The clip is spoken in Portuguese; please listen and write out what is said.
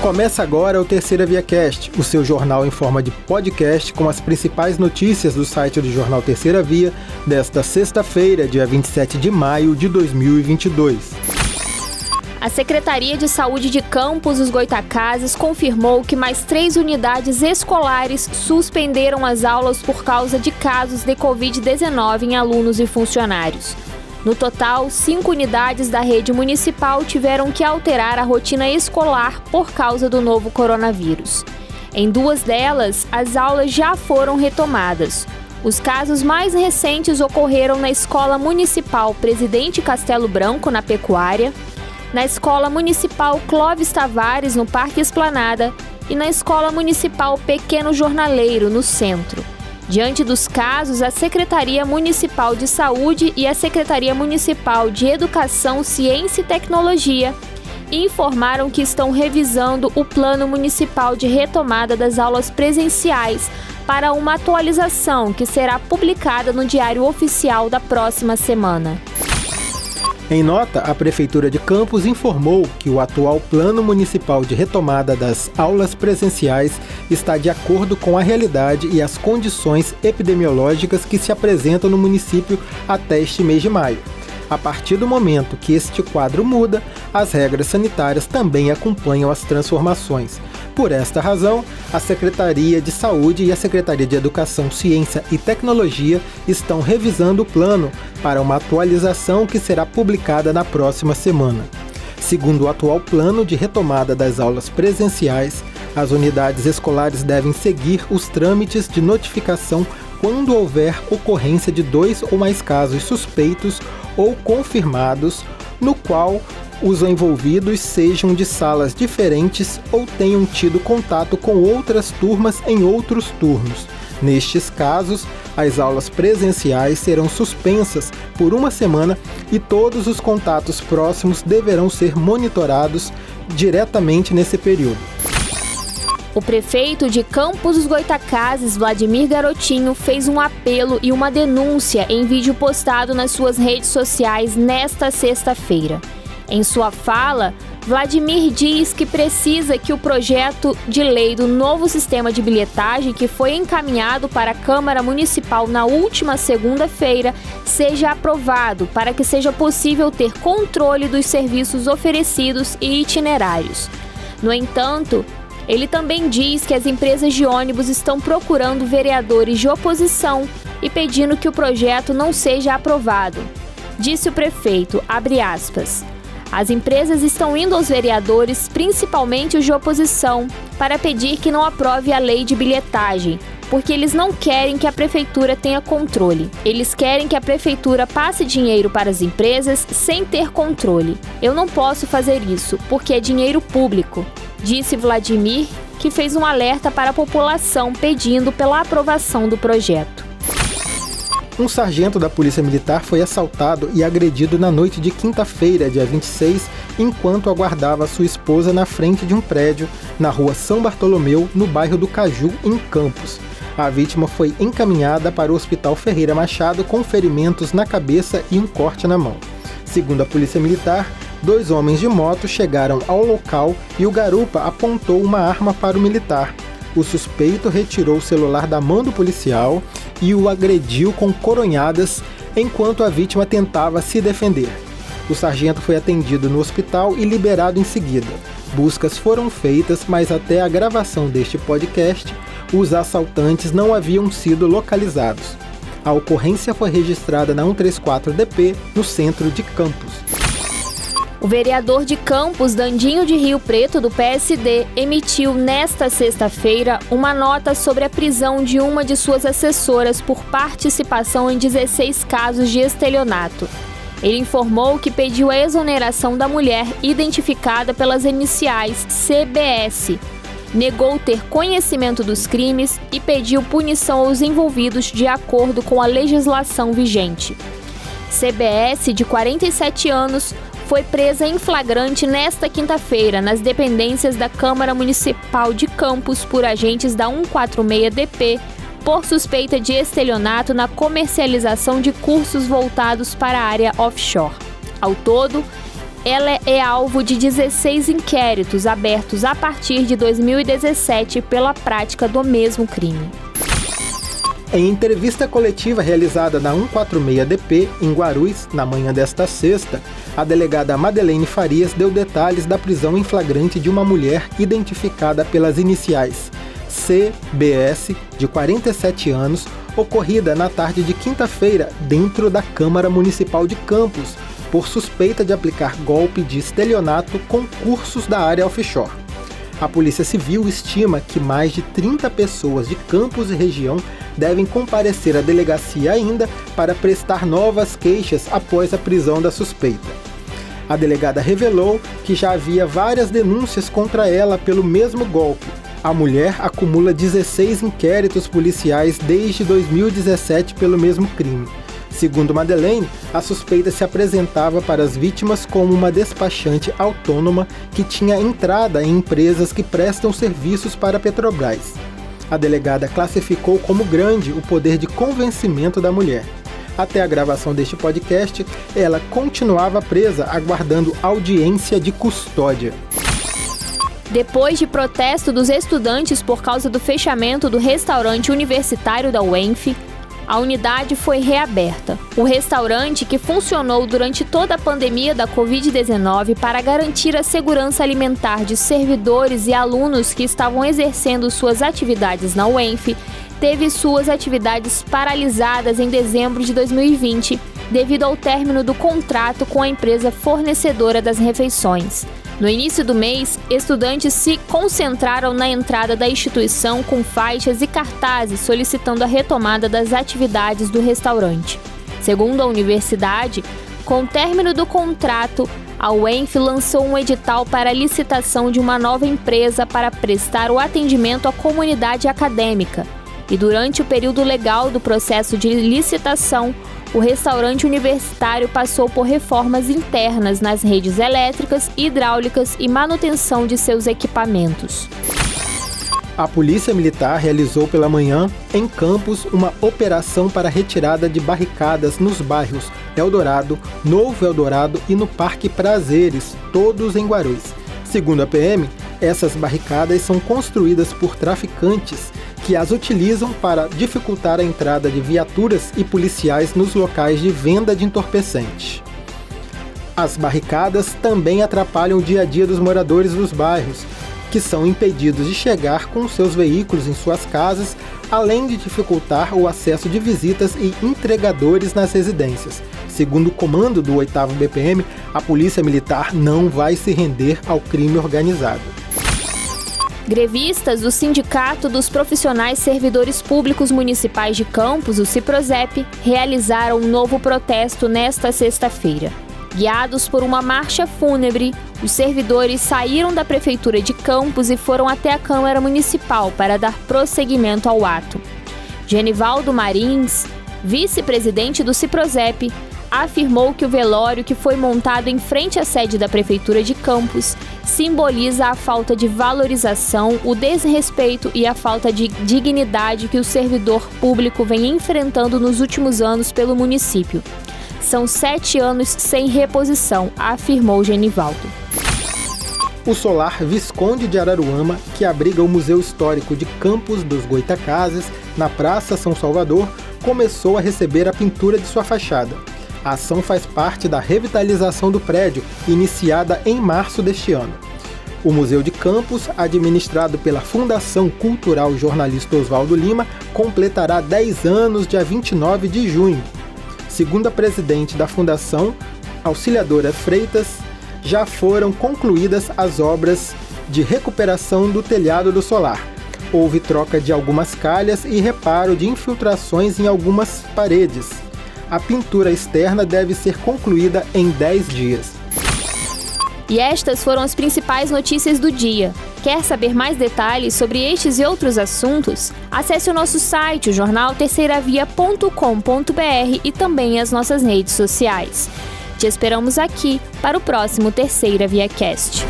Começa agora o Terceira Via Cast, o seu jornal em forma de podcast com as principais notícias do site do jornal Terceira Via desta sexta-feira, dia 27 de maio de 2022. A Secretaria de Saúde de Campos dos Goitacazes confirmou que mais três unidades escolares suspenderam as aulas por causa de casos de Covid-19 em alunos e funcionários. No total, cinco unidades da rede municipal tiveram que alterar a rotina escolar por causa do novo coronavírus. Em duas delas, as aulas já foram retomadas. Os casos mais recentes ocorreram na Escola Municipal Presidente Castelo Branco, na Pecuária, na Escola Municipal Clóvis Tavares, no Parque Esplanada, e na Escola Municipal Pequeno Jornaleiro, no centro. Diante dos casos, a Secretaria Municipal de Saúde e a Secretaria Municipal de Educação, Ciência e Tecnologia informaram que estão revisando o Plano Municipal de Retomada das Aulas Presenciais para uma atualização que será publicada no Diário Oficial da próxima semana. Em nota, a Prefeitura de Campos informou que o atual Plano Municipal de Retomada das Aulas Presenciais está de acordo com a realidade e as condições epidemiológicas que se apresentam no município até este mês de maio. A partir do momento que este quadro muda, as regras sanitárias também acompanham as transformações. Por esta razão, a Secretaria de Saúde e a Secretaria de Educação, Ciência e Tecnologia estão revisando o plano para uma atualização que será publicada na próxima semana. Segundo o atual plano de retomada das aulas presenciais, as unidades escolares devem seguir os trâmites de notificação quando houver ocorrência de dois ou mais casos suspeitos ou confirmados, no qual os envolvidos sejam de salas diferentes ou tenham tido contato com outras turmas em outros turnos. Nestes casos, as aulas presenciais serão suspensas por uma semana e todos os contatos próximos deverão ser monitorados diretamente nesse período. O prefeito de Campos dos Goitacazes, Vladimir Garotinho, fez um apelo e uma denúncia em vídeo postado nas suas redes sociais nesta sexta-feira. Em sua fala, Vladimir diz que precisa que o projeto de lei do novo sistema de bilhetagem, que foi encaminhado para a Câmara Municipal na última segunda-feira, seja aprovado para que seja possível ter controle dos serviços oferecidos e itinerários. No entanto, ele também diz que as empresas de ônibus estão procurando vereadores de oposição e pedindo que o projeto não seja aprovado. Disse o prefeito, abre aspas. As empresas estão indo aos vereadores, principalmente os de oposição, para pedir que não aprove a lei de bilhetagem, porque eles não querem que a prefeitura tenha controle. Eles querem que a prefeitura passe dinheiro para as empresas sem ter controle. Eu não posso fazer isso, porque é dinheiro público, disse Vladimir, que fez um alerta para a população pedindo pela aprovação do projeto. Um sargento da Polícia Militar foi assaltado e agredido na noite de quinta-feira, dia 26, enquanto aguardava sua esposa na frente de um prédio na rua São Bartolomeu, no bairro do Caju, em Campos. A vítima foi encaminhada para o Hospital Ferreira Machado com ferimentos na cabeça e um corte na mão. Segundo a Polícia Militar, dois homens de moto chegaram ao local e o garupa apontou uma arma para o militar. O suspeito retirou o celular da mão do policial e o agrediu com coronhadas enquanto a vítima tentava se defender. O sargento foi atendido no hospital e liberado em seguida. Buscas foram feitas, mas até a gravação deste podcast, os assaltantes não haviam sido localizados. A ocorrência foi registrada na 134DP, no centro de Campos. O vereador de Campos, Dandinho de Rio Preto, do PSD, emitiu nesta sexta-feira uma nota sobre a prisão de uma de suas assessoras por participação em 16 casos de estelionato. Ele informou que pediu a exoneração da mulher identificada pelas iniciais CBS, negou ter conhecimento dos crimes e pediu punição aos envolvidos de acordo com a legislação vigente. CBS, de 47 anos, foi presa em flagrante nesta quinta-feira nas dependências da Câmara Municipal de Campos por agentes da 146DP por suspeita de estelionato na comercialização de cursos voltados para a área offshore. Ao todo, ela é alvo de 16 inquéritos abertos a partir de 2017 pela prática do mesmo crime. Em entrevista coletiva realizada na 146DP, em Guarulhos, na manhã desta sexta, a delegada Madeleine Farias deu detalhes da prisão em flagrante de uma mulher identificada pelas iniciais CBS, de 47 anos, ocorrida na tarde de quinta-feira dentro da Câmara Municipal de Campos, por suspeita de aplicar golpe de estelionato com cursos da área offshore. A Polícia Civil estima que mais de 30 pessoas de Campos e região devem comparecer à delegacia ainda para prestar novas queixas após a prisão da suspeita. A delegada revelou que já havia várias denúncias contra ela pelo mesmo golpe. A mulher acumula 16 inquéritos policiais desde 2017 pelo mesmo crime. Segundo Madeleine, a suspeita se apresentava para as vítimas como uma despachante autônoma que tinha entrada em empresas que prestam serviços para a Petrobras. A delegada classificou como grande o poder de convencimento da mulher. Até a gravação deste podcast, ela continuava presa aguardando audiência de custódia. Depois de protesto dos estudantes por causa do fechamento do restaurante universitário da UENF, a unidade foi reaberta. O restaurante, que funcionou durante toda a pandemia da Covid-19 para garantir a segurança alimentar de servidores e alunos que estavam exercendo suas atividades na UENF, teve suas atividades paralisadas em dezembro de 2020 devido ao término do contrato com a empresa fornecedora das refeições. No início do mês, estudantes se concentraram na entrada da instituição com faixas e cartazes solicitando a retomada das atividades do restaurante. Segundo a universidade, com o término do contrato, a UENF lançou um edital para a licitação de uma nova empresa para prestar o atendimento à comunidade acadêmica. E durante o período legal do processo de licitação, o restaurante universitário passou por reformas internas nas redes elétricas, hidráulicas e manutenção de seus equipamentos. A Polícia Militar realizou pela manhã, em Campos, uma operação para retirada de barricadas nos bairros Eldorado, Novo Eldorado e no Parque Prazeres, todos em Guarulhos. Segundo a PM, essas barricadas são construídas por traficantes que as utilizam para dificultar a entrada de viaturas e policiais nos locais de venda de entorpecentes. As barricadas também atrapalham o dia a dia dos moradores dos bairros, que são impedidos de chegar com seus veículos em suas casas, além de dificultar o acesso de visitas e entregadores nas residências. Segundo o comando do 8 BPM, a Polícia Militar não vai se render ao crime organizado. Grevistas do Sindicato dos Profissionais Servidores Públicos Municipais de Campos, o CIPROSEP, realizaram um novo protesto nesta sexta-feira. Guiados por uma marcha fúnebre, os servidores saíram da Prefeitura de Campos e foram até a Câmara Municipal para dar prosseguimento ao ato. Genivaldo Marins, vice-presidente do CIPROSEP, afirmou que o velório que foi montado em frente à sede da Prefeitura de Campos simboliza a falta de valorização, o desrespeito e a falta de dignidade que o servidor público vem enfrentando nos últimos anos pelo município. São sete anos sem reposição, afirmou Genivaldo. O solar Visconde de Araruama, que abriga o Museu Histórico de Campos dos Goitacazes, na Praça São Salvador, começou a receber a pintura de sua fachada. A ação faz parte da revitalização do prédio, iniciada em março deste ano. O Museu de Campos, administrado pela Fundação Cultural Jornalista Oswaldo Lima, completará 10 anos dia 29 de junho. Segundo a presidente da Fundação, Auxiliadora Freitas, já foram concluídas as obras de recuperação do telhado do solar. Houve troca de algumas calhas e reparo de infiltrações em algumas paredes a pintura externa deve ser concluída em 10 dias. E estas foram as principais notícias do dia. Quer saber mais detalhes sobre estes e outros assuntos? Acesse o nosso site, o jornal terceiravia.com.br e também as nossas redes sociais. Te esperamos aqui para o próximo Terceira Via Cast.